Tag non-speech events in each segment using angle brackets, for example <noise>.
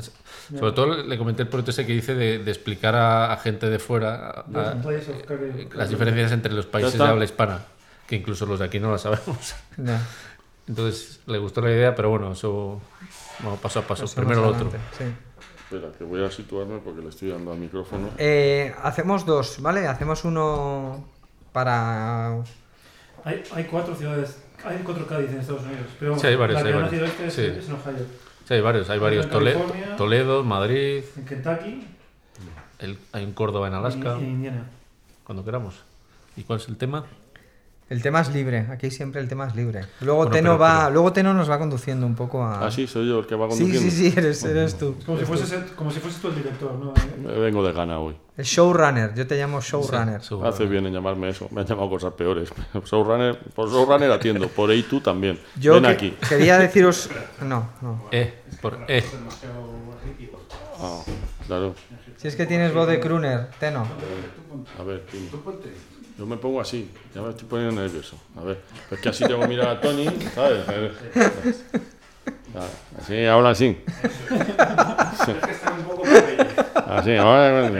Sobre todo le comenté el proyecto ese que dice de, de explicar a, a gente de fuera a- Carry- las diferencias entre los países de habla hispana, que incluso los de aquí no las sabemos. Entonces le gustó la idea, pero bueno, eso vamos paso a paso. Primero lo otro. sí. Espera, que voy a situarme porque le estoy dando al micrófono. Eh, hacemos dos, ¿vale? Hacemos uno para... Hay, hay cuatro ciudades, hay cuatro Cádiz en Estados Unidos, pero Sí, hay varios, la que ha varios. este es, Sí. es en Ohio. Sí, hay varios, hay varios. Tole-. Toledo, Madrid, En Kentucky el- hay un Córdoba en Alaska, y en Indiana. cuando queramos. ¿Y cuál es el tema? El tema es libre, aquí siempre el tema es libre. Luego, Bueno, Teno, pero- va, pero- luego Teno nos va conduciendo un poco a... Ah, sí, soy yo el que va sí, conduciendo. sí, sí, eres, eres tú. Como si, fueses, como si fueses tú el director, ¿no? Me vengo de gana hoy. El showrunner, yo te llamo showrunner. Sí. Hace bien en llamarme eso. Me han llamado cosas peores. <laughs> Showrunner, por showrunner atiendo. Por ahí tú también. Yo Ven que- aquí. quería deciros... No, no. Eh, por eh. Ah, claro. Si es que tienes voz de crooner, Teno. A ver, dime. Yo me pongo así, ya me estoy poniendo nervioso. A ver, es que así tengo que mirar a Tony, ¿sabes? Ah, Así, habla así. Así, ahora.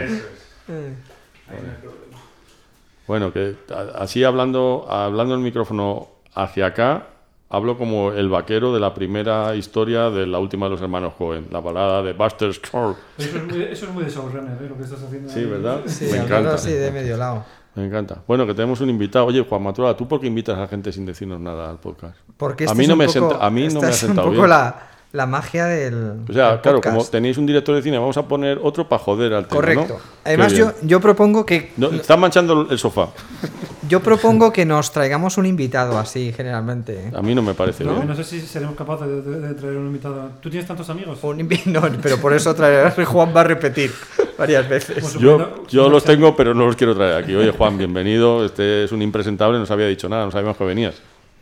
Bueno, que a- así hablando, hablando el micrófono hacia acá, hablo como el vaquero de la primera historia de la última de los hermanos Cohen, la balada de Buster Scruggs. Eso es muy, eso es muy de showrunner, ¿eh? Lo que estás haciendo. Sí, ahí. ¿verdad? Sí, me encanta. así de medio lado. Me encanta. Bueno, que tenemos un invitado. Oye, Juan Matura, ¿tú por qué invitas a gente sin decirnos nada al podcast? Porque A este mí es no un me poco- senta- a mí no me ha es sentado un poco bien. la, la magia del. O sea, del claro, podcast. como tenéis un director de cine, vamos a poner otro para joder al tema, Correcto. ¿no? Además, yo, yo propongo que No, están manchando el sofá. <laughs> yo propongo que nos traigamos un invitado así, generalmente. ¿eh? A mí no me parece No, bien. no sé si seremos capaces de, de- de traer un invitado. ¿Tú tienes tantos amigos? Un <laughs> no, pero por eso traerás Juan va a repetir varias veces. Yo, los tengo, pero no los quiero traer aquí. Oye, Juan, bienvenido. Este es un impresentable, no se había dicho nada, no sabíamos que venías.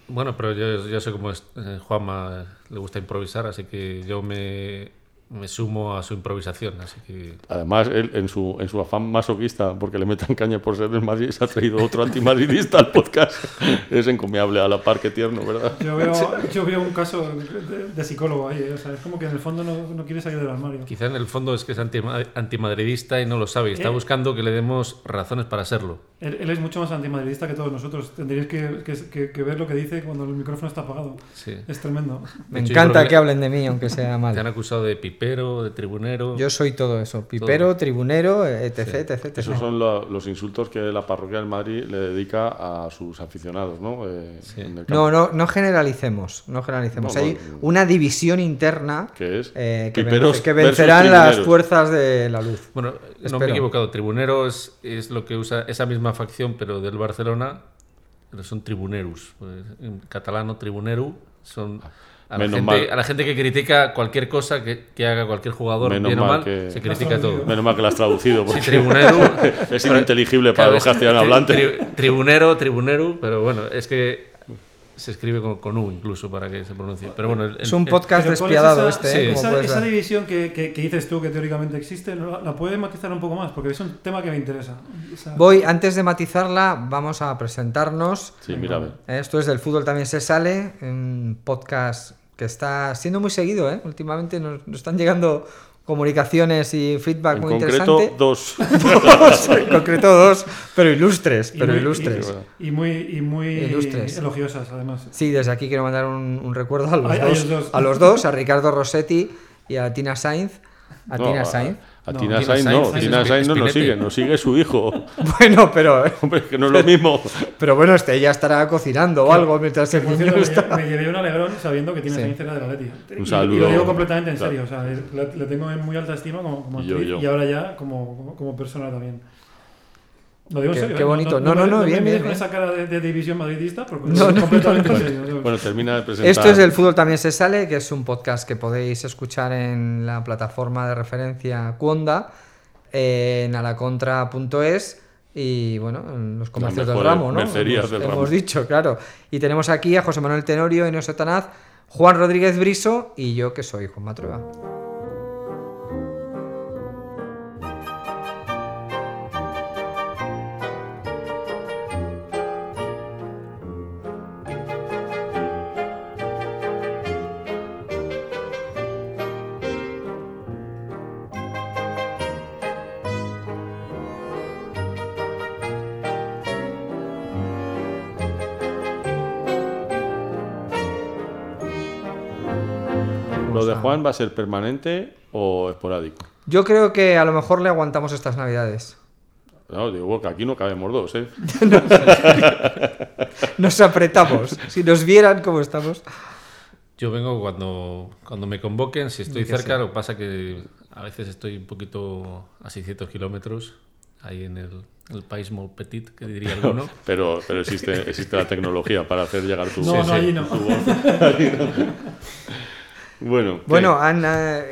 Bueno, pero yo, yo sé cómo es eh, Juanma, le gusta improvisar, así que yo me, me sumo a su improvisación. Así que Además, él, en su, en su afán masoquista, porque le metan caña por ser del Madrid, se ha traído otro antimadridista al podcast. <laughs> Es encomiable, a la par que tierno, ¿verdad? Yo veo, yo veo un caso de, de psicólogo ahí, ¿eh? o sea, es como que en el fondo no, no quiere salir del armario. quizá en el fondo es que es antima- antimadridista y no lo sabe. y Está ¿Eh? buscando que le demos razones para serlo. Él, él es mucho más antimadridista que todos nosotros. Tendríais que, que- que- que ver lo que dice cuando el micrófono está apagado. Sí. Es tremendo. Me hecho, encanta que, que- hablen de mí, aunque sea <laughs> Te han mal. acusado de pipero, de tribunero. Yo soy todo eso: pipero, tribunero, etc. etc, etc. Esos son lo- los insultos que la parroquia del Madrid le dedica a sus aficionados, ¿no? Eh, en el campo. No, no, no generalicemos, no generalicemos. No, Hay no. una división interna ¿Qué es? eh, que, que vencerán las fuerzas de la luz. Bueno, no Espero. me he equivocado. Tribunero es, es lo que usa esa misma facción, pero del Barcelona, pero son tribuneros. Pues, en catalano, tribuneru son. A la, gente, mal. a la gente que critica cualquier cosa que, que haga cualquier jugador, Menos bien o mal mal, que- se critica todo. Menos mal que lo has traducido, Sí, porque tribunero. <laughs> es ininteligible para Claro, los castellano hablantes. tri- tribunero, tribunero, pero bueno, es que se escribe con, con U incluso para que se pronuncie. Pero bueno, el- Es un podcast Pero ¿cuál es despiadado esa- este, ¿eh? sí, Esa, división que, que- que dices tú que teóricamente existe, ¿no? la puedes matizar un poco más, porque es un tema que me interesa. Esa- Voy, antes de matizarla, vamos a presentarnos. Sí, mira. Eh, Esto es del fútbol también se sale, un podcast que está siendo muy seguido, ¿eh? Últimamente nos, nos están llegando comunicaciones y feedback En muy concreto, interesante. dos. <laughs> Dos, en concreto dos, pero ilustres, y pero muy- ilustres. Y, y muy, y muy Ilustres. elogiosas, además. Sí, desde aquí quiero mandar un, un recuerdo a los, dos, a los dos, a Ricardo Rossetti y a Tina Sainz. A No, Tina Sainz. A No, Tina Tina Sainz no, Tina Sainz no nos sigue, nos sigue su hijo. <laughs> Bueno, pero, Hombre, que no es lo mismo. pero bueno, este ella estará cocinando o algo mientras el Por niño cierto, está... me, me llevé un alegrón sabiendo que tiene Sí. Sainz era de la Leti. Un Y- saludo. Y, lo digo completamente en Claro. serio. O sea, le, le tengo en muy alta estima como, como Y yo, yo. y ahora ya como, como, como persona también. Lo digo en Qué- serio. qué ¿eh? bonito. No, No, no, bien, mires bien, con bien. esa cara de, de división madridista, porque No, no, completamente serio. Bueno, termina de presentar. Esto es El Fútbol También se sale, que es un podcast que podéis escuchar en la plataforma de referencia Cuonda, eh, en alacontra.es y bueno, en los comercios del ramo, ¿no? mercerías hemos, del hemos ramo. dicho, claro. Y tenemos aquí a José Manuel Tenorio, Inés Otanaz, Juan Rodríguez Briso y yo que soy Juan Matrueva. Juan va a ser permanente o esporádico? Yo creo que a lo mejor le aguantamos estas navidades. No, digo que aquí no cabemos dos, ¿eh? <laughs> Nos apretamos. Si nos vieran cómo estamos. Yo vengo cuando, cuando me convoquen, si estoy cerca, sea. lo que pasa que a veces estoy un poquito a 600 kilómetros, ahí en el, el país molt petit, que diría alguno. <laughs> Pero, pero existe, existe la tecnología para hacer llegar tu No, voz. no, allí no. tu voz. <laughs> bueno, ¿qué? Bueno, han,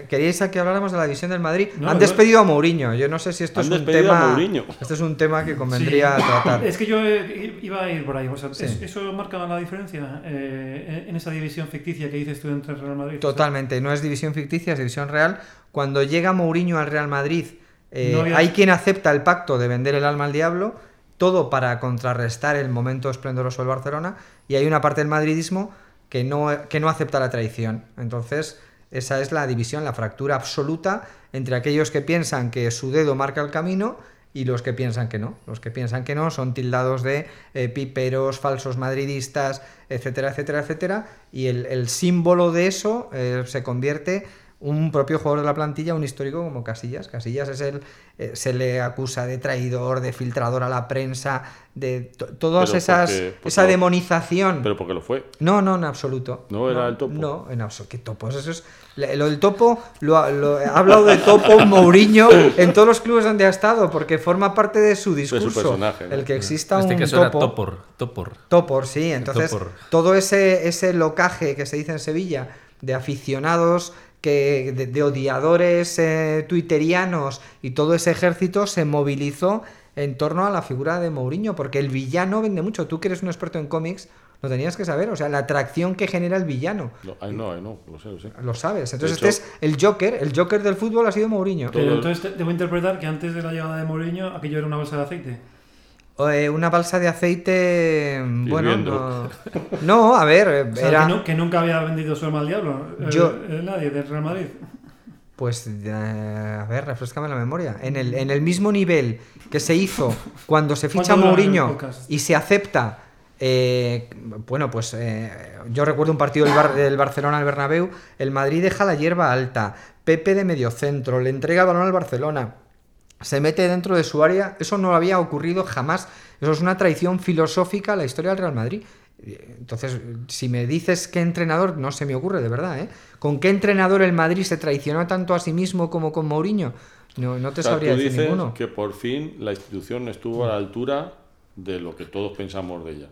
queríais que habláramos de la división del Madrid. No, han no. despedido a Mourinho. Yo no sé si esto Han es un tema. Mourinho. Esto es un tema que convendría Sí. <coughs> tratar. Es que yo eh, iba a ir por ahí. o sea, Sí. es- ¿Eso marca la diferencia eh, en esa división ficticia que dices tú entre Real Madrid? Totalmente, no es división ficticia, es división real. Cuando llega Mourinho al Real Madrid, eh, había- hay quien acepta el pacto de vender el alma al diablo, todo para contrarrestar el momento esplendoroso del Barcelona, y hay una parte del madridismo que no, que no acepta la traición. Entonces, esa es la división, la fractura absoluta entre aquellos que piensan que su dedo marca el camino y los que piensan que no. Los que piensan que no son tildados de eh, piperos, falsos madridistas, etcétera, etcétera, etcétera. Y el, símbolo de eso eh, se convierte un propio jugador de la plantilla, un histórico como Casillas. Casillas es el, eh, se le acusa de traidor, de filtrador a la prensa, de to- todas esas, porque- esa demonización. Pero porque lo fue. No, no, en absoluto. ¿No era el topo? No, en absoluto. ¿Qué topos? Eso es. Lo del topo, lo, ha- lo- ha hablado de topo Mourinho en todos los clubes donde ha estado, porque forma parte de su discurso. personaje, ¿no? El que exista este un caso era topo. Topor. Topor. Topor, sí. Entonces, Topor. todo ese, ese locaje que se dice en Sevilla de aficionados, que, de, de odiadores eh, twitterianos y todo ese ejército se movilizó en torno a la figura de Mourinho, porque el villano vende mucho. Tú que eres un experto en cómics, lo tenías que saber. O sea, la atracción que genera el villano. No, ay, no, no, lo sé, lo sé. Lo sabes. Entonces, este es el Joker. El Joker del fútbol ha sido Mourinho. Pero entonces te- debo interpretar que antes de la llegada de Mourinho aquello era una bolsa de aceite. Eh, una balsa de aceite. Bueno, Hirviendo. no, no, a ver, eh, O sea, era. que, que nunca había vendido su alma al diablo. Yo- eh, nadie del Real Madrid. Pues, eh, a ver, refrescame la memoria. En el, en el mismo nivel que se hizo cuando se ficha ¿Cuánto dura el Mourinho y se acepta. eh, bueno, pues eh, yo recuerdo un partido del, Bar- del Barcelona al Bernabéu. El Madrid deja la hierba alta. Pepe de mediocentro. Le entrega el balón al Barcelona. Se mete dentro de su área. Eso no había ocurrido jamás. Eso es una traición filosófica a la historia del Real Madrid. Entonces, si me dices qué entrenador, no se me ocurre de verdad, ¿eh? ¿Con qué entrenador el Madrid se traicionó tanto a sí mismo como con Mourinho? No, no te O sea, sabría tú decir dices ninguno. que por fin la institución estuvo a la altura de lo que todos pensamos de ella.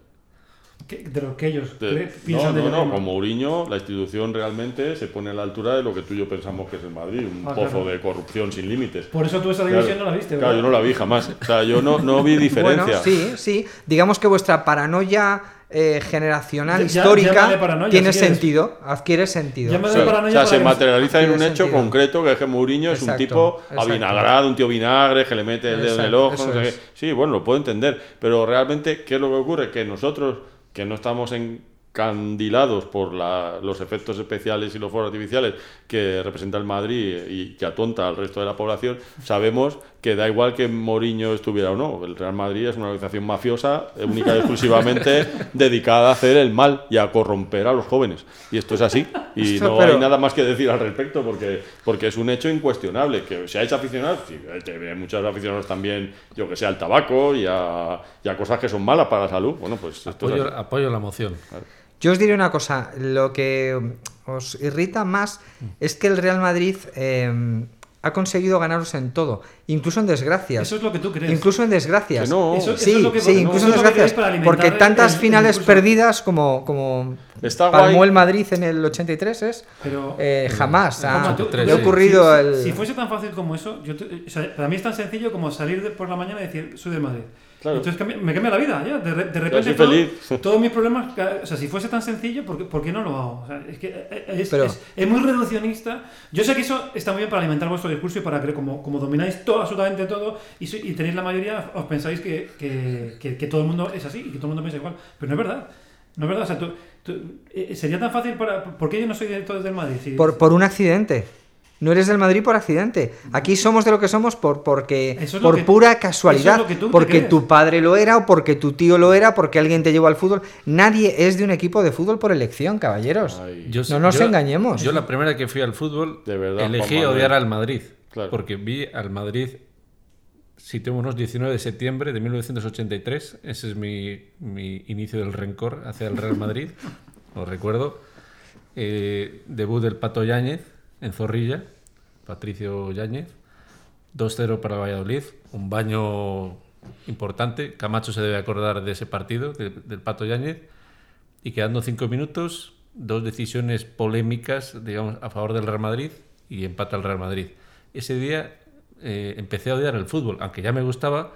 Que- de lo que ellos De- cre- no, piensan de no, no, con Mourinho la institución realmente se pone a la altura de lo que tú y yo pensamos que es el Madrid, un Ah, pozo claro. de corrupción sin límites. Por eso tú esa Claro, división no la viste, Claro, ¿verdad? yo no la vi jamás. O sea, yo no, no vi <laughs> diferencia. Bueno, sí, sí. Digamos que vuestra paranoia eh, generación Ya- histórica paranoia, tiene si sentido, adquiere sentido. O sea, o sea, se materializa en un hecho sentido. concreto que es que Mourinho es un tipo exacto. avinagrado, un tío vinagre que le mete el dedo en el ojo. no sé. Sí, bueno, lo puedo entender. Pero realmente, ¿qué es lo que ocurre? Que nosotros, que no estamos encandilados por la- los efectos especiales y los fuegos artificiales que representa el Madrid y que atonta al resto de la población, sabemos que da igual que Mourinho estuviera o no. El Real Madrid es una organización mafiosa eh, única y exclusivamente <laughs> dedicada a hacer el mal y a corromper a los jóvenes. Y esto es así. Y Esto, no pero- hay nada más que decir al respecto porque, porque es un hecho incuestionable. Que se ha hecho aficionados, sí, hay muchos aficionados también, yo que sé, al tabaco y a, y a cosas que son malas para la salud. Bueno, pues esto es Apoyo, así. apoyo la moción. Yo os diré una cosa, lo que os irrita más es que el Real Madrid eh, ha conseguido ganaros en todo, incluso en desgracias. Eso es lo que tú crees. Incluso en desgracias. Que no. Eso- eso sí, es lo que- sí, no, incluso en desgracias. Porque tantas el finales perdidas como, como Está palmó guay. el Madrid en el 83 es, Pero- eh, jamás ha, sí. ocurrido si, el... si fuese tan fácil como eso, yo te- o sea, para mí es tan sencillo como salir de- por la mañana y decir, soy de Madrid. Claro. Entonces cambia- me cambia la vida, ya. De, de repente soy todo- <laughs> todos mis problemas, o sea, si fuese tan sencillo, ¿por qué, por qué no lo hago? O sea, es que eh, es, Pero- es- es muy reduccionista. Yo sé que eso está muy bien para alimentar vuestro discurso y para que como, como domináis todo, absolutamente todo, y, soy- y tenéis la mayoría, os pensáis que, que- que- que todo el mundo es así y que todo el mundo piensa igual. Pero no es verdad. No es verdad. O sea, tú- tú- eh, sería tan fácil para... ¿Por qué yo no soy todos del Madrid? Si- Por, por un accidente. No eres del Madrid por accidente. Aquí somos de lo que somos por, porque, es por que- pura casualidad. eso es lo que tú te porque tu padre lo era, o porque tu tío lo era, porque alguien te llevó al fútbol. Nadie es de un equipo de fútbol por elección, caballeros. Ay, Yo- No nos yo- engañemos. Yo la primera que fui al fútbol De verdad, elegí odiar al Madrid. Claro. Porque vi al Madrid, situémonos 19 de septiembre de 1983. Ese es mi, mi inicio del rencor hacia el Real Madrid. <laughs> Lo recuerdo. Eh, debut del Pato Yáñez en Zorrilla. Patricio Yáñez. 2-0 para Valladolid. Un baño importante. Camacho se debe acordar de ese partido, de- del Pato Yáñez. Y quedando cinco minutos, dos decisiones polémicas, digamos, a favor del Real Madrid y empata el Real Madrid. Ese día eh, empecé a odiar el fútbol, aunque ya me gustaba,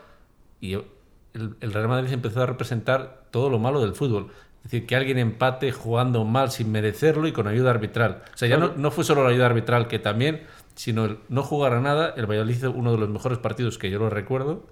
y el Real Madrid empezó a representar todo lo malo del fútbol. Es decir, que alguien empate jugando mal sin merecerlo y con ayuda arbitral. O sea, ya no, no fue solo la ayuda arbitral, que también, sino el no jugar a nada. El Valladolid hizo uno de los mejores partidos que yo lo recuerdo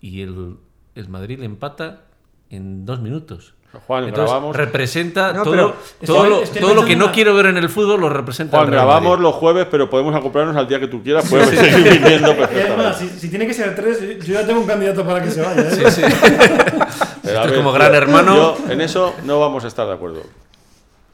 y el, el Madrid le empata en dos minutos. Juan, Entonces, grabamos. representa No, todo, todo, estoy- lo, estoy todo lo que no quiero ver en el fútbol lo representa Juan, el Real grabamos Madrid. los jueves, pero podemos acoplarnos al día que tú quieras. Puedes seguir viniendo <laughs> perfectamente. si, si tiene que ser tres, yo ya tengo un candidato para que se vaya. ¿eh? Sí, <laughs> Esto es como yo- gran hermano. yo en eso no vamos a estar de acuerdo.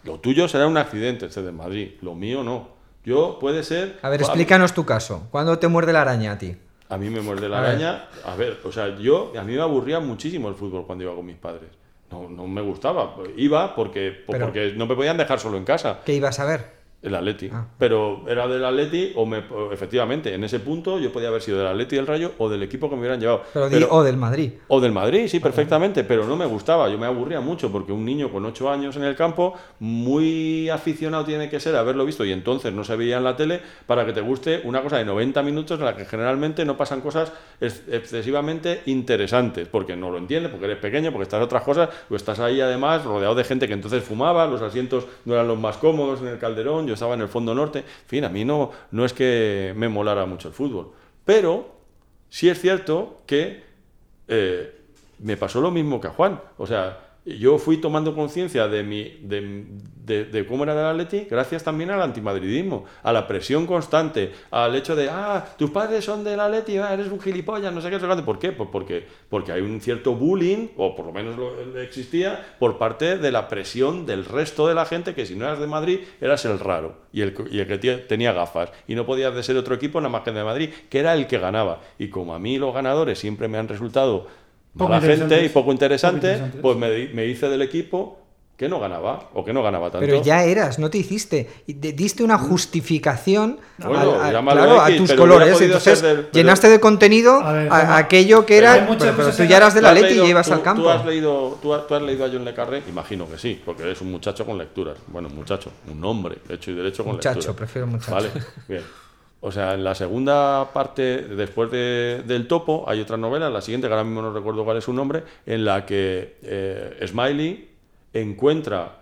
Lo tuyo será un accidente, este de Madrid. Lo mío no. Yo puede ser. A ver, explícanos tu caso. ¿Cuándo te muerde la araña a ti? A mí me muerde la A ver. araña. A ver, o sea, yo, a mí me aburría muchísimo el fútbol cuando iba con mis padres. No, no me gustaba. Iba porque, Pero- porque no me podían dejar solo en casa. ¿Qué ibas a ver? El Atleti. Ah. Pero era del Atleti o, me, efectivamente, en ese punto yo podía haber sido del Atleti del Rayo o del equipo que me hubieran llevado. Pero, o del Madrid. O del Madrid, sí, perfectamente, pero no me gustaba, yo me aburría mucho porque un niño con 8 años en el campo, muy aficionado tiene que ser a haberlo visto y entonces no se veía en la tele para que te guste una cosa de 90 minutos en la que generalmente no pasan cosas ex- excesivamente interesantes, porque no lo entiendes, porque eres pequeño, porque estás en otras cosas, o estás ahí además rodeado de gente que entonces fumaba, los asientos no eran los más cómodos en el calderón, yo estaba en el fondo norte, en fin, a mí no, no es que me molara mucho el fútbol, pero sí es cierto que eh, me pasó lo mismo que a Juan. O sea, yo fui tomando conciencia de, mi, de, de- cómo era el Atleti gracias también al antimadridismo, a la presión constante, al hecho de, ah, tus padres son del Atleti, ah, eres un gilipollas, no sé qué, no sé cuánto". ¿Por qué? Pues porque, porque hay un cierto bullying, o por lo menos lo, existía, por parte de la presión del resto de la gente, que si no eras de Madrid, eras el raro y el, y el que tenía gafas. Y no podías de ser otro equipo nada más que de Madrid, que era el que ganaba. Y como a mí los ganadores siempre me han resultado Poco mala gente y poco interesante, Poco pues me, me hice del equipo que no ganaba o que no ganaba tanto. Pero ya eras, no te hiciste. Diste una justificación Bueno, al- a, claro, a tus colores. Entonces ser del- pero- llenaste de contenido A ver, a- Juanma, aquello que pero era. Pero, pero tú ya eras de ¿Tú la Leti y tú- al campo. ¿Tú has, leído, tú, has, tú has leído a John Le Carré? Imagino que sí, porque eres un muchacho con lecturas. Bueno, muchacho, un hombre, hecho y derecho con Muchacho, lecturas. prefiero muchacho. Vale, bien. <laughs> O sea, en la segunda parte, después de- del topo, hay otra novela, la siguiente, que ahora mismo no recuerdo cuál es su nombre, en la que eh, Smiley encuentra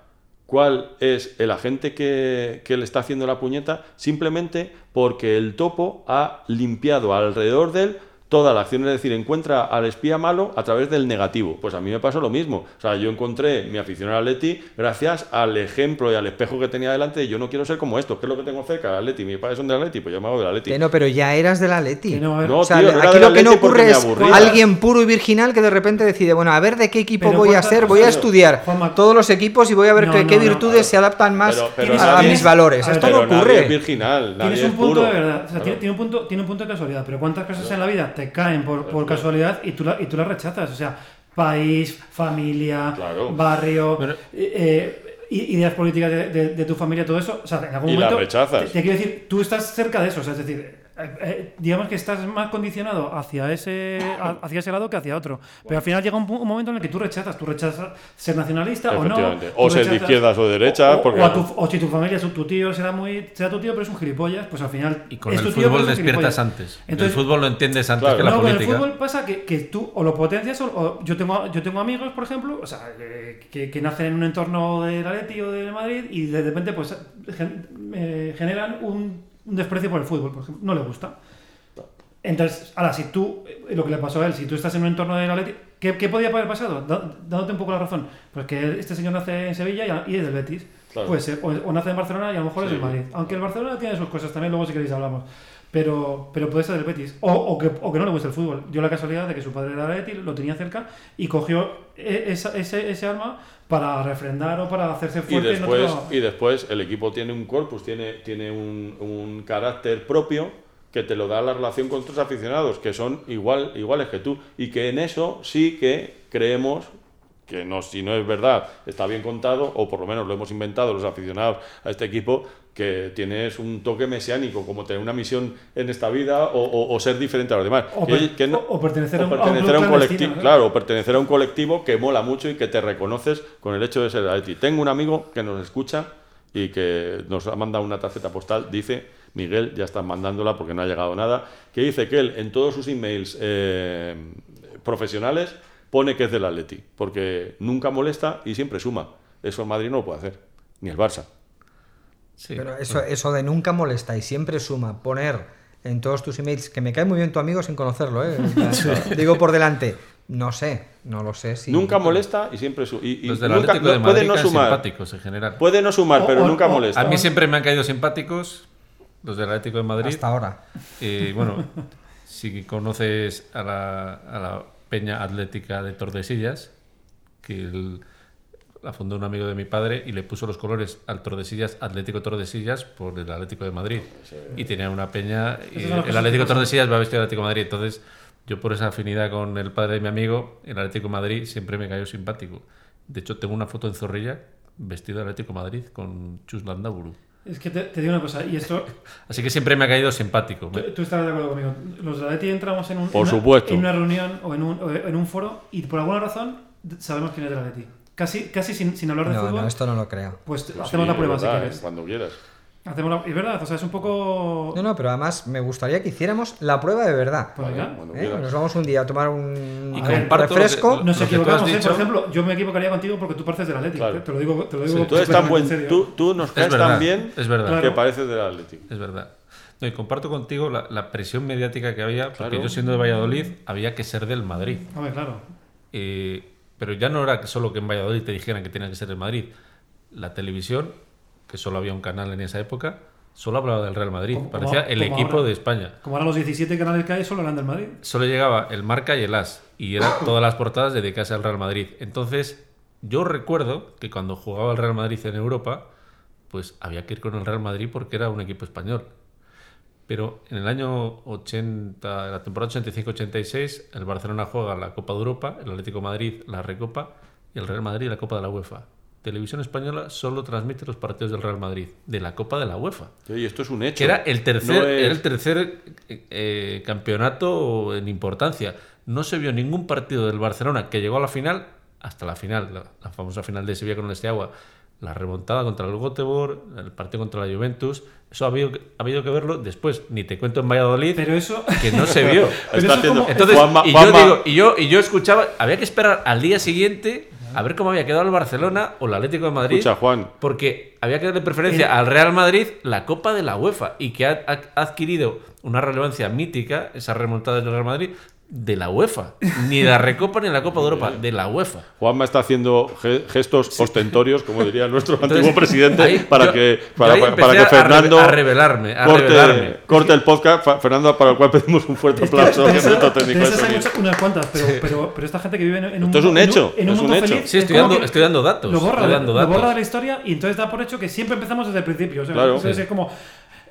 cuál es el agente que, que le está haciendo la puñeta simplemente porque el topo ha limpiado alrededor de él toda la acción, es decir, encuentra al espía malo a través del negativo. Pues a mí me pasó lo mismo. O sea, yo encontré mi afición al Atleti gracias al ejemplo y al espejo que tenía delante de yo no quiero ser como esto, ¿qué es lo que tengo cerca? El Atleti, mis padres son del Atleti, pues yo me hago del Atleti. Que no, pero ya eras de la Leti. Que no, a ver. No, O sea, tío, aquí del lo que no Atleti ocurre es alguien puro y virginal que de repente decide, bueno, a ver de qué equipo Pero voy a ¿cuántas ser, voy a estudiar Juanma, todos los equipos y voy a ver No, qué, no, qué no, virtudes se adaptan más Pero- pero Tienes- a, nadie- mis valores. a ver, Esto no nadie ocurre. es virginal, nadie Tienes un es punto puro. de verdad, o sea, Claro. tiene, tiene un punto, tiene un punto de casualidad, pero ¿cuántas cosas en la vida te caen por, por casualidad y tú, la- y tú las rechazas? O sea, país, familia, Claro. barrio, Pero- eh, eh, ideas políticas de, de- de tu familia, todo eso, o sea, en algún Y momento... rechazas. Te, te quiero decir, tú estás cerca de eso, o sea, es decir... eh, eh, digamos que estás más condicionado hacia ese, hacia ese lado que hacia otro. Pero al final llega un, un momento en el que tú rechazas. Tú rechazas ser nacionalista o no. O ser de izquierdas o de derechas, o- porque- o tu- o si tu familia, tu tío será muy será tu tío, pero es un gilipollas, pues al final. Y con es el tu tío, pero fútbol despiertas antes. Entonces- el fútbol lo entiendes antes Claro. que la no, con el política. fútbol pasa que, que tú o lo potencias o, o yo tengo yo tengo amigos, por ejemplo, o sea, que, que- que nacen en un entorno del Atleti o del Madrid y de repente pues gen- eh, generan un, un desprecio por el fútbol, por ejemplo, no le gusta. Entonces, ahora, si tú, eh, lo que le pasó a él, si tú estás en un entorno del Atleti, ¿qué, qué podía haber pasado? Da- Dándote un poco la razón. Pues que este señor nace en Sevilla y, es del Betis. Claro. Puede ser. O, o nace en Barcelona y a lo mejor es del Madrid. Aunque el Barcelona tiene sus cosas también, luego si queréis hablamos. Pero, pero puede ser del Betis. O, o que, o que no le guste el fútbol. Dio la casualidad de que su padre era del Betis, lo tenía cerca y cogió e- esa- ese, ese alma para refrendar o para hacerse Y fuerte en después, otro... y después el equipo tiene un corpus, tiene, tiene un, un carácter propio que te lo da la relación con tus aficionados, que son igual, iguales que tú. Y que en eso sí que creemos que no, si no es verdad, está bien contado, o por lo menos lo hemos inventado los aficionados a este equipo, que tienes un toque mesiánico, como tener una misión en esta vida o, o- o ser diferente a los demás. O, Que- per- que no- o- pertenecer a un, o pertenecer a a un un club colectivo, claro, o pertenecer a un colectivo que mola mucho y que te reconoces con el hecho de ser Atleti. Tengo un amigo que nos escucha y que nos ha mandado una tarjeta postal, dice, Miguel, ya estás mandándola porque no ha llegado nada, que dice que él en todos sus emails eh, profesionales pone que es del Atleti, porque nunca molesta y siempre suma. Eso el Madrid no lo puede hacer, ni el Barça. Sí. Pero eso, eso de nunca molesta y siempre suma, poner en todos tus emails, que me cae muy bien tu amigo sin conocerlo, ¿eh? <laughs> digo por delante, no sé, no lo sé si... Nunca molesta y siempre suma. Y, y Los del nunca- Atlético de no- puede Madrid no sumar. simpáticos en general. Puede no sumar, pero nunca molesta. A mí siempre me han caído simpáticos los del Atlético de Madrid. Hasta ahora. Y bueno, si conoces a la, a la Peña Atlética de Tordesillas, que el- la fundó un amigo de mi padre y le puso los colores al Tordesillas, Atlético Tordesillas, por el Atlético de Madrid. Y tenía una peña, y el Atlético. Tordesillas va vestido de Atlético de Madrid. Entonces, yo por esa afinidad con el padre de mi amigo, el Atlético de Madrid siempre me cayó simpático. De hecho, tengo una foto en Zorrilla vestido de Atlético de Madrid con Chus Landaburu. Es que te, te digo una cosa, y esto, <laughs> Así que siempre me ha caído simpático. tú, tú estarás de acuerdo conmigo. Los de Atleti entramos en un, Por en una- supuesto. en una reunión o en un, o en un foro y por alguna razón sabemos quién es del Atleti. Casi, casi sin, sin hablar de No, fútbol, no, esto no lo creo. pues Pues hacemos sí, la prueba es si verdad, quieres. ¿eh? Cuando quieras. Hacemos la, es verdad, o sea, es un poco... No, no, pero además me gustaría que hiciéramos la prueba de verdad. Pues venga. ¿eh? Nos vamos un día a tomar un Y a ver, que- refresco. Nos Lo que tú equivocamos, ¿eh? dicho- Por ejemplo, yo me equivocaría contigo porque tú pareces del Atlético. Claro. ¿eh? Te lo digo, te lo digo Tú, eres tan buen, serio. tú, tú nos Es caes verdad, tan bien es verdad. Claro. que pareces del Atlético. Es verdad. No, y comparto contigo la, la presión mediática que había, porque Claro. yo siendo de Valladolid había que ser del Madrid. Hombre, claro. Eh, pero ya no era que solo que en Valladolid te dijeran que tenía que ser del Madrid. La televisión, que solo había un canal en esa época, solo hablaba del Real Madrid. Como- Parecía como- el como equipo ahora. de España. Como ahora los 17 canales que hay solo eran del Madrid. Solo llegaba el marca y el as. Y eran <coughs> todas las portadas dedicadas al Real Madrid. Entonces, yo recuerdo que cuando jugaba el Real Madrid en Europa, pues había que ir con el Real Madrid porque era un equipo español. Pero en el año 80, la temporada 85-86, el Barcelona juega la Copa de Europa, el Atlético de Madrid la Recopa y el Real Madrid la Copa de la UEFA. Televisión Española solo transmite los partidos del Real Madrid, de la Copa de la UEFA. Y esto es un hecho. Que era el tercer, No es- era el tercer eh, campeonato en importancia. No se vio ningún partido del Barcelona que llegó a la final, hasta la final, la, la famosa final de Sevilla con el Esteagua, la remontada contra el Göteborg, el partido contra la Juventus. Eso ha habido, que- ha habido que verlo después. Ni te cuento en Valladolid, Pero eso... <laughs> que no se vio. Está como- Entonces, Juanma- y, yo digo, y, yo, y yo escuchaba, había que esperar al día siguiente a ver cómo había quedado el Barcelona o el Atlético de Madrid. Escucha, Juan. Porque había que darle preferencia al Real Madrid la Copa de la UEFA y que ha, ha adquirido una relevancia mítica, esa remontada del Real Madrid, de la UEFA. Ni la Recopa ni la Copa de Europa, de la UEFA. Juanma está haciendo ge- gestos ostentorios, como diría <laughs> nuestro Entonces, antiguo presidente, ahí para yo- que, para, que Fernando a revelarme, a corte, revelarme. corte el podcast. Fernando, para el cual pedimos un fuerte aplauso. de de técnico de esas hay muchas- unas cuantas, pero, pero, pero esta gente que vive en, en un Esto es un en hecho, en es un mundo hecho. feliz, Sí, es estoy dando, que estoy dando datos. Lo borra, estoy de, dando lo datos. borra de la historia y entonces da por hecho que siempre empezamos desde el principio. o sea, Claro. entonces Sí. es como.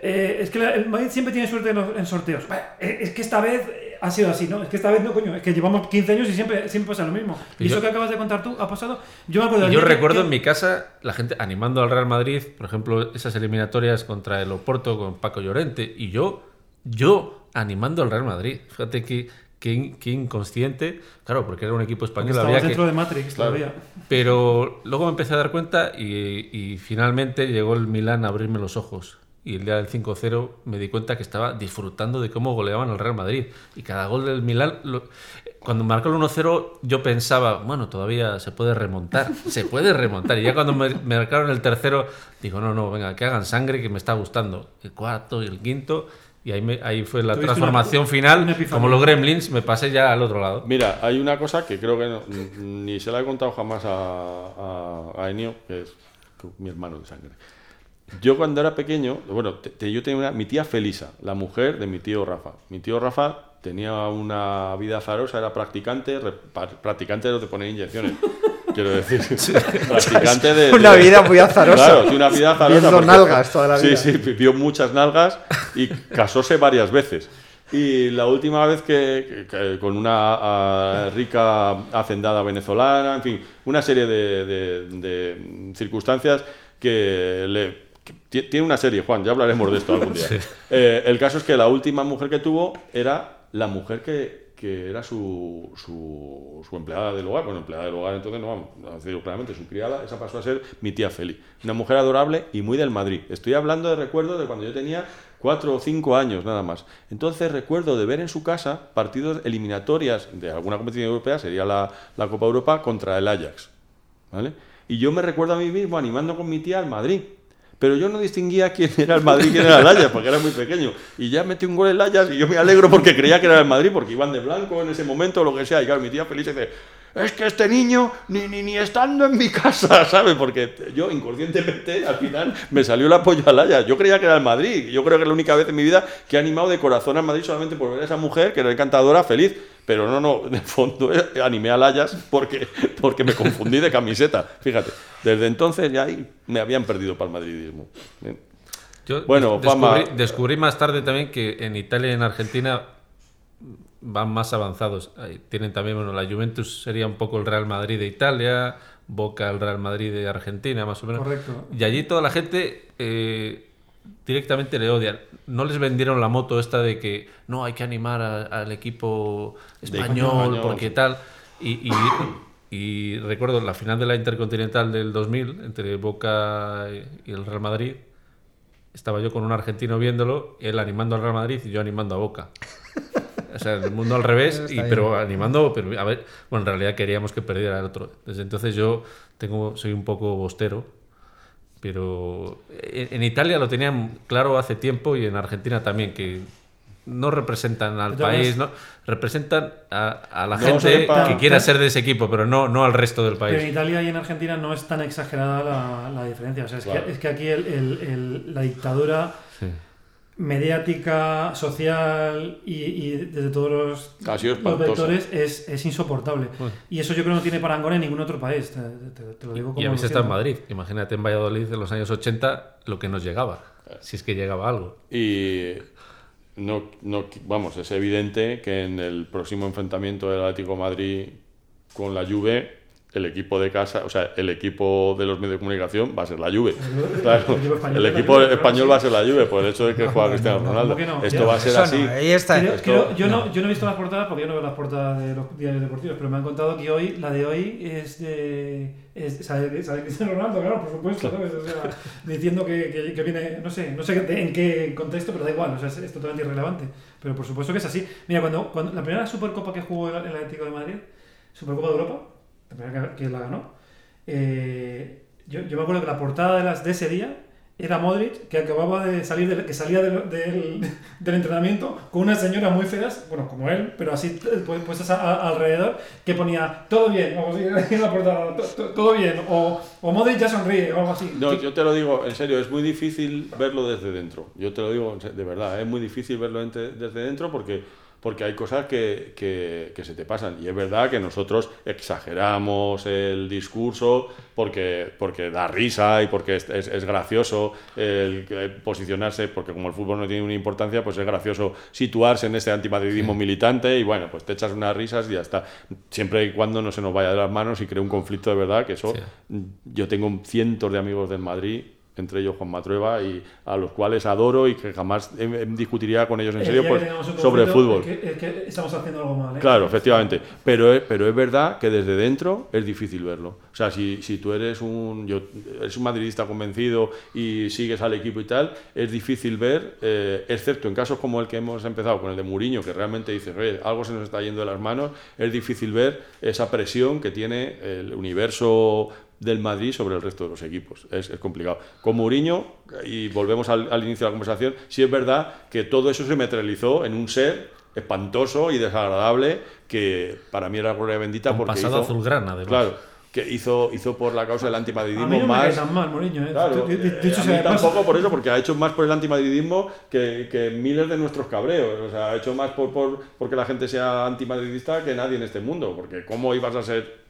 Eh, es que la- el Madrid siempre tiene suerte en, los- en sorteos. Eh, Es que esta vez ha sido así, ¿no? Es que esta vez no, coño. Es que llevamos 15 años y siempre, siempre pasa lo mismo. Y, Y eso yo- que acabas de contar tú ha pasado. Yo me acuerdo yo que- recuerdo que- en mi casa la gente animando al Real Madrid, por ejemplo, esas eliminatorias contra el Oporto con Paco Llorente, y yo, yo animando al Real Madrid. Fíjate que, que, que inconsciente, claro, porque era un equipo español, había que, dentro de Matrix Claro. todavía. pero luego me empecé a dar cuenta y, y finalmente llegó el Milán a abrirme los ojos. Y el día del 5-0 me di cuenta que estaba disfrutando de cómo goleaban al Real Madrid. Y cada gol del Milán, lo- cuando marcó el 1-0, yo pensaba, bueno, todavía se puede remontar, <laughs> se puede remontar. Y ya cuando me, me marcaron el tercero, digo, no, no, venga, que hagan sangre, que me está gustando. El cuarto y el quinto. Y ahí, me- ahí fue la transformación una- final. una. Como los gremlins, me pasé ya al otro lado. Mira, hay una cosa que creo que no- ni se la he contado jamás a, a, a Enio, que es mi hermano de sangre. Yo cuando era pequeño, bueno, te- te- yo tenía una, mi tía Felisa, la mujer de mi tío Rafa. Mi tío Rafa tenía una vida azarosa, era practicante, re- practicante de poner inyecciones. <laughs> Quiero decir, <laughs> practicante <laughs> de... Una vida muy azarosa. Claro, tiene una vida azarosa. Viendo porque- nalgas toda la vida. Sí, sí, vio muchas nalgas y casóse varias veces. Y la última vez que, que- que con una ah, rica hacendada venezolana, en fin, una serie de, de- de circunstancias que le... tiene una serie, Juan, ya hablaremos de esto algún día. <laughs> Eh, el caso es que la última mujer que tuvo era la mujer que, que era su, su, su empleada del hogar. Bueno, empleada del hogar, entonces no vamos, a decirlo claramente, su criada, esa pasó a ser mi tía Feli. Una mujer adorable y muy del Madrid. Estoy hablando de recuerdos de cuando yo tenía cuatro o cinco años nada más. Entonces recuerdo de ver en su casa partidos eliminatorias de alguna competición europea, sería la, la Copa Europa, contra el Ajax. ¿vale? Y yo me recuerdo a mí mismo animando con mi tía al Madrid. Pero yo no distinguía quién era el Madrid y quién era el Ajax, porque era muy pequeño. Y ya metí un gol el Ajax y yo me alegro porque creía que era el Madrid, porque iban de blanco en ese momento o lo que sea. Y claro, mi tía feliz dice, es que este niño ni, ni, ni estando en mi casa, <laughs> ¿sabes? Porque yo inconscientemente al final me salió el apoyo al Ajax. Yo creía que era el Madrid. Yo creo que es la única vez en mi vida que he animado de corazón al Madrid solamente por ver a esa mujer que era encantadora, feliz. Pero no, no, de fondo eh, <laughs> animé al Ajax porque, porque me confundí de camiseta. Fíjate, desde entonces ya ahí me habían perdido para el madridismo. Yo Bueno, descubrí más tarde también que en Italia y en Argentina van más avanzados. Tienen también, bueno, la Juventus sería un poco el Real Madrid de Italia, Boca el Real Madrid de Argentina, más o menos. Correcto. Y allí toda la gente eh, directamente le odia. No les vendieron la moto esta de que no hay que animar a- al equipo español porque tal. Y, y- y recuerdo la final de la Intercontinental del 2000 entre Boca y el Real Madrid. Estaba yo con un argentino viéndolo, él animando al Real Madrid y yo animando a Boca. <laughs> O sea, el mundo al revés, <laughs> y, pero animando, pero a ver, bueno, en realidad queríamos que perdiera el otro. Desde entonces yo tengo, soy un poco bostero, pero en, en Italia lo tenían claro hace tiempo y en Argentina también, que no representan al país, no representan a, a la No gente sepa- que quiera ser de ese equipo, pero no, no al resto del Pero en país. Italia y en Argentina no es tan exagerada la, la diferencia. O sea, es, Claro. que, es que aquí el- el- el- la dictadura Sí. Mediática, social y, y desde todos los, los vectores es, es insoportable. Y eso yo creo que no tiene parangón en ningún otro país. Te, te- te lo digo como Y habéis lo estado en. Madrid. Imagínate en Valladolid en los años 80 lo que nos llegaba, si es que llegaba algo. Y no, no, vamos, es evidente que en el próximo enfrentamiento del Atlético de Madrid con la Juve, el equipo de casa, o sea, el equipo de los medios de comunicación va a ser la Juve. Claro, el equipo español va a ser la Juve por el hecho de que juega Cristiano no, Ronaldo. Esto va a ser así. yo, no. he visto las portadas porque yo no veo las portadas de los diarios deportivos, pero me han contado que hoy, la de hoy es de. Es, Cristiano Ronaldo, claro, por supuesto, ¿sabes? O sea, <laughs> diciendo que, que, que viene. No sé, no sé en qué contexto, pero da igual, o sea, es, es totalmente irrelevante. Pero por supuesto que es así. Mira, cuando, cuando la primera Supercopa que jugó el Atlético de Madrid, Supercopa de Europa, la primera que, la ganó, eh, yo, yo me acuerdo que la portada de, las, de ese día era Modric, que acababa de salir del, que salía del, del, <laughs> del entrenamiento con unas señoras muy feas, bueno, como él, pero así eh, pu- puestas a- a- alrededor, que ponía todo bien, o <laughs> en la portada, "To- to- todo bien, o, o Modric ya sonríe, o algo así. No, yo te lo digo, en serio, es muy difícil verlo desde dentro. Yo te lo digo de verdad, es muy difícil verlo desde dentro porque, porque hay cosas que, que- que se te pasan. Y es verdad que nosotros exageramos el discurso porque, porque da risa y porque es, es- es gracioso el, que posicionarse, porque como el fútbol no tiene una importancia, pues es gracioso situarse en este antimadridismo militante y bueno, pues te echas unas risas y ya está. Siempre y cuando no se nos vaya de las manos y cree un conflicto de verdad, que eso Sí. yo tengo cientos de amigos del Madrid, entre ellos Juan Matrueva, y a los cuales adoro y que jamás eh, eh, discutiría con ellos en el serio pues, sobre el fútbol. es que, es que estamos haciendo algo mal, ¿eh? Claro, efectivamente. Pero es, pero es verdad que desde dentro es difícil verlo. O sea, si, si tú eres un, yo, eres un madridista convencido y sigues al equipo y tal, es difícil ver, eh, excepto en casos como el que hemos empezado con el de Mourinho, que realmente dices, "Oye, algo se nos está yendo de las manos, es difícil ver esa presión que tiene el universo del Madrid sobre el resto de los equipos. Es, es complicado. Con Mourinho, y volvemos al, al inicio de la conversación, sí es verdad que todo eso se materializó en un ser espantoso y desagradable que para mí era gloria bendita Con porque pasado hizo- azulgrana, además. Claro, que hizo, hizo por la causa del A mí antimadridismo no más. tan mal, Mourinho. ¿eh? Claro, eh, a mí tampoco por eso, porque ha hecho más por el antimadridismo que, que miles de nuestros cabreos. O sea, ha hecho más por, por porque la gente sea antimadridista que nadie en este mundo. Porque ¿cómo ibas a ser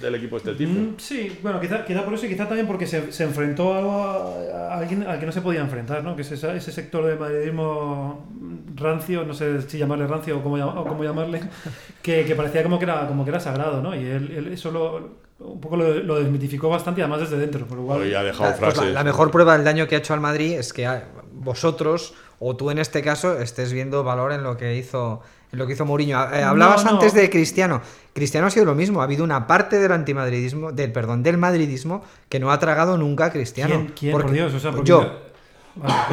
del equipo de este tipo? Mm, Sí, bueno, quizá, quizá por eso y quizá también porque se, se enfrentó a, algo a, alguien al que no se podía enfrentar, ¿no? Que es esa- ese sector de madridismo rancio, no sé si llamarle rancio o cómo, llam- o cómo llamarle, <laughs> que, que parecía como que era como que era sagrado, ¿no? Y él, él eso lo, un poco lo, lo desmitificó bastante, además desde dentro, por lo cual... Hoy ha dejado La, pues la- frases. la mejor prueba del daño que ha hecho al Madrid es que vosotros, o tú en este caso, estés viendo valor en lo que hizo lo que hizo Mourinho. Eh, hablabas No, no. antes de Cristiano. Cristiano ha sido lo mismo. Ha habido una parte del antimadridismo, del perdón, del madridismo que no ha tragado nunca a Cristiano. ¿Quién, quién Porque- por Dios? O sea, porque- yo.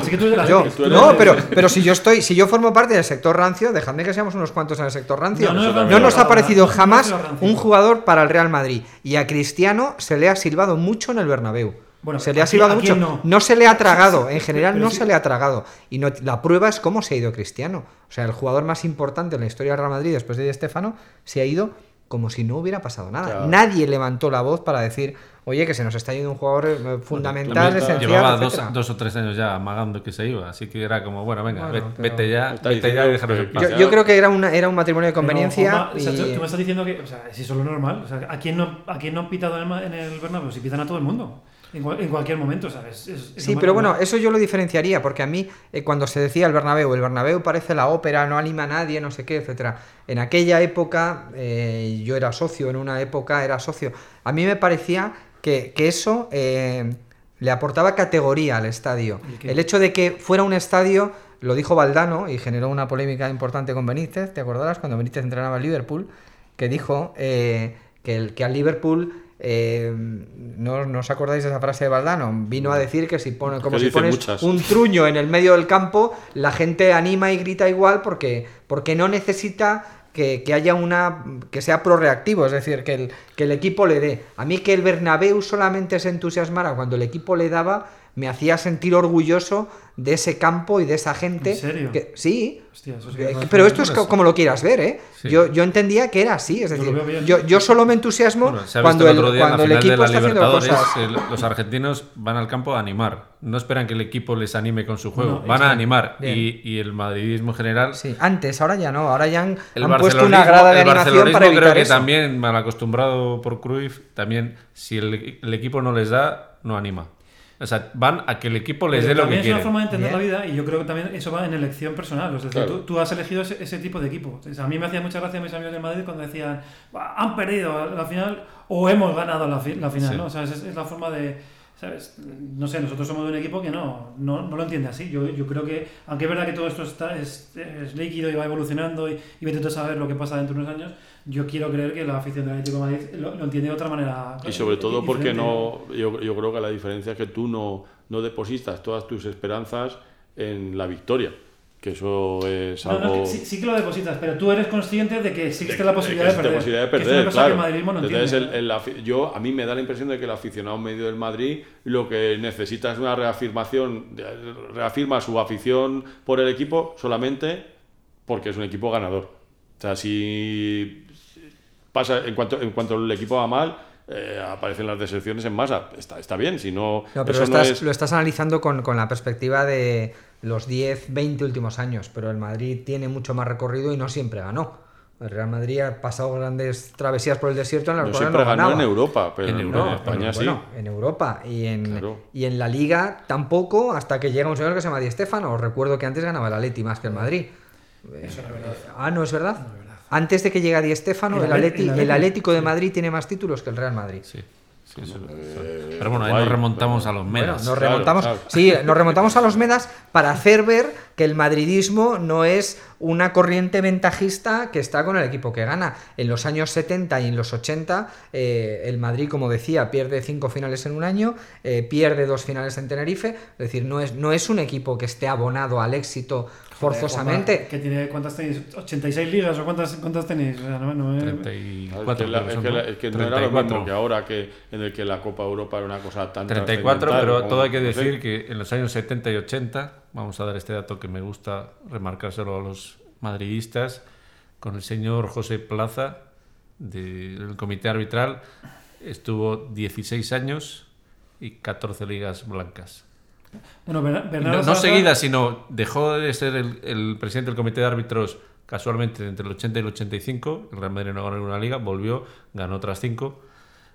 Que tú Yo, tú eres no, pero, pero si yo estoy, si yo formo parte del sector rancio, dejadme que seamos unos cuantos en el sector rancio. No, no nos no, ha parecido jamás un jugador para el Real Madrid. Y a Cristiano se le ha silbado mucho en el Bernabéu. Bueno, se le ha ¿a silbado mucho. No? no? se le ha tragado. Sí, En general pero no sí. se le ha tragado. Y no, la prueba es cómo se ha ido Cristiano. O sea, el jugador más importante en la historia del Real Madrid después de Di Stéfano se ha ido como si no hubiera pasado nada. Claro. Nadie levantó la voz para decir, oye, que se nos está yendo un jugador eh, fundamental, esencial. Llevaba dos, etcétera". dos o tres años ya amagando que se iba, así que era como, bueno, venga, Bueno, ve- pero- vete ya, vete ya y déjanos en paz. Yo, yo creo que era, una, era un matrimonio de Pero, conveniencia. Juanma, o sea, y- tú, tú me estás diciendo que, o sea, si eso es lo normal, o sea, ¿a quién no, a quién no han pitado en el, ma- en el Bernabéu? Si pitan a todo el mundo, en, cual- en cualquier momento, ¿sabes? Es- es Sí, pero bueno, eso yo lo diferenciaría, porque a mí, eh, cuando se decía el Bernabéu, el Bernabéu parece la ópera, no anima a nadie, no sé qué, etcétera. En aquella época, eh, yo era socio, en una época era socio. A mí me parecía que, que eso eh, le aportaba categoría al estadio. El hecho de que fuera un estadio, lo dijo Valdano y generó una polémica importante con Benítez, ¿te acordarás? Cuando Benítez entrenaba al Liverpool, que dijo eh, que, el, que al Liverpool... eh, no, no os acordáis de esa frase de Valdano, vino a decir que si pone, como si pones muchas. un truño en el medio del campo, la gente anima y grita igual porque, porque no necesita que, que haya una que sea proreactivo, es decir, que el, que el equipo le dé. A mí que el Bernabéu solamente se entusiasmara cuando el equipo le daba, me hacía sentir orgulloso de ese campo y de esa gente. ¿En serio? Que, sí, Hostia, eso sí que eh, pero esto es como lo quieras ver, ¿eh? Sí. Yo, yo entendía que era así, es decir, yo, yo solo me entusiasmo Bueno, cuando el día cuando el equipo está haciendo cosas. el- los argentinos van al campo a animar. No esperan que el equipo les anime con su juego, No, van a animar. Y, y el madridismo general Sí, antes, ahora ya no, ahora ya han, El han puesto una grada de animación para evitar creo que eso. también, mal acostumbrado por Cruyff, también si el, el equipo no les da, no anima. O sea, van a que el equipo les Pero dé lo también que es una forma de entender Bien. la vida y yo creo que también eso va en elección personal. Es decir, Claro. tú, tú has elegido ese, ese tipo de equipo. O sea, a mí me hacía mucha gracia mis amigos de Madrid cuando decían, "Buah, han perdido la final o hemos ganado la, fi- la final. Sí. ¿no? O sea, es, es la forma de... ¿sabes? No sé, nosotros somos de un equipo que no, no, no lo entiende así. Yo, yo creo que, aunque es verdad que todo esto está, es, es líquido y va evolucionando y, y vete tú a saber lo que pasa dentro de unos años, yo quiero creer que la afición del Atlético de Madrid lo, lo entiende de otra manera. Y sobre todo porque no, yo, yo creo que la diferencia es que tú no, no depositas todas tus esperanzas en la victoria, que eso es No, no, algo... que sí, sí que lo depositas, pero tú eres consciente de que existe de- la de posibilidad de, existe perder. la posibilidad de que es perder, una cosa claro. que el madridismo no Entonces, entiende. el- el yo, a mí me da la impresión de que el aficionado medio del Madrid lo que necesita es una reafirmación, de- reafirma su afición por el equipo solamente porque es un equipo ganador. O sea, si pasa, en cuanto, en cuanto el equipo va mal, eh, aparecen las deserciones en masa. Está, está bien, si no... No, pero eso lo no estás, es- lo estás analizando con, con la perspectiva de los 10, 20 últimos años, pero el Madrid tiene mucho más recorrido y no siempre ganó. El Real Madrid ha pasado grandes travesías por el desierto en las no cuales siempre no ganó ganaba. en Europa, pero En en, Europa, España Pero sí. bueno, en Europa y en, Claro. y en la Liga tampoco, hasta que llega un señor que se llama Di Stéfano. Os recuerdo que antes ganaba el Atleti más que el Madrid. Eso no es verdad. Ah, ¿no es verdad? No es verdad. Antes de que llegue Di Stéfano, El el, Atleti- el Atlético de sí. Madrid tiene más títulos que el Real Madrid. Sí, sí, eso- Eh, Pero bueno, ahí guay, nos remontamos pero- a los Bueno, medas. nos Claro, remontamos, claro. sí, nos remontamos a los Medas para hacer ver que el madridismo no es una corriente ventajista que está con el equipo que gana. En los años 70 y en los 80, eh, el Madrid, como decía, pierde cinco finales en un año, eh, pierde dos finales en Tenerife. Es decir, no es, no es un equipo que esté abonado al éxito forzosamente. ¿Qué tiene, ¿Cuántas tenéis? ¿86 ligas o cuántas, cuántas tenéis? O sea, no, no me- 34, Es que, la- es que ¿no? la- es que no era lo 34. mismo que ahora que en el que la Copa Europa era una cosa tan 34, trascendental pero como- todo hay que no sé. decir que en los años 70 y 80, vamos a dar este dato que me gusta remarcárselo a los madridistas, con el señor José Plaza del comité arbitral, estuvo 16 años y 14 ligas blancas. Bueno, Bernardo No, seguidas, sino dejó de ser el, el presidente del comité de árbitros casualmente entre el 80 y el 85. El Real Madrid no ganó ninguna liga, volvió, ganó otras 5.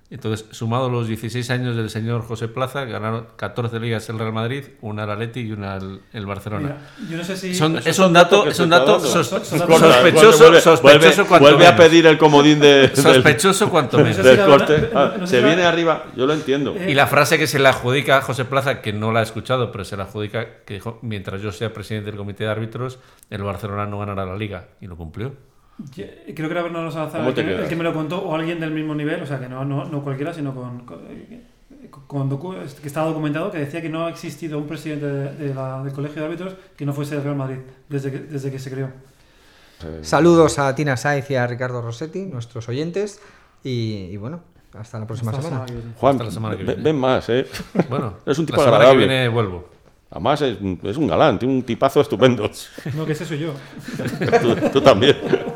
Entonces, sumado los 16 años del señor José Plaza, ganaron 14 ligas el Real Madrid, una el Atleti y una el, el Barcelona. Mira, yo no sé si. Son- es un dato, es un dato sos- sospechoso, Vuelve- sospechoso vuelve, cuanto vuelve a pedir el comodín de, del, Sospechoso cuanto menos. Del corte. Ah, se viene arriba, yo lo entiendo. Eh, Y la frase que se le adjudica a José Plaza, que no la he escuchado, pero se la adjudica, que dijo, mientras yo sea presidente del comité de árbitros, el Barcelona no ganará la liga. Y lo cumplió. Yo- Creo que era Bernardo Salazar ¿Cómo el que, el que me lo contó, o alguien del mismo nivel, o sea, que no, no, no cualquiera, sino con, con, con docu- que estaba documentado, que decía que no ha existido un presidente de- de la- del colegio de árbitros que no fuese del Real Madrid desde que, desde que se creó. Eh, Saludos a Tina Saiz y a Ricardo Rossetti, nuestros oyentes. Y, y bueno, hasta la próxima Hasta semana. semana. Juan, Hasta la semana que ven, viene. ven más, ¿eh? Bueno, <laughs> Es un tipo la semana agradable. que viene vuelvo. Además, es, es un galán, tiene un tipazo estupendo. No, que ese soy yo. <laughs> tú, tú también. <laughs>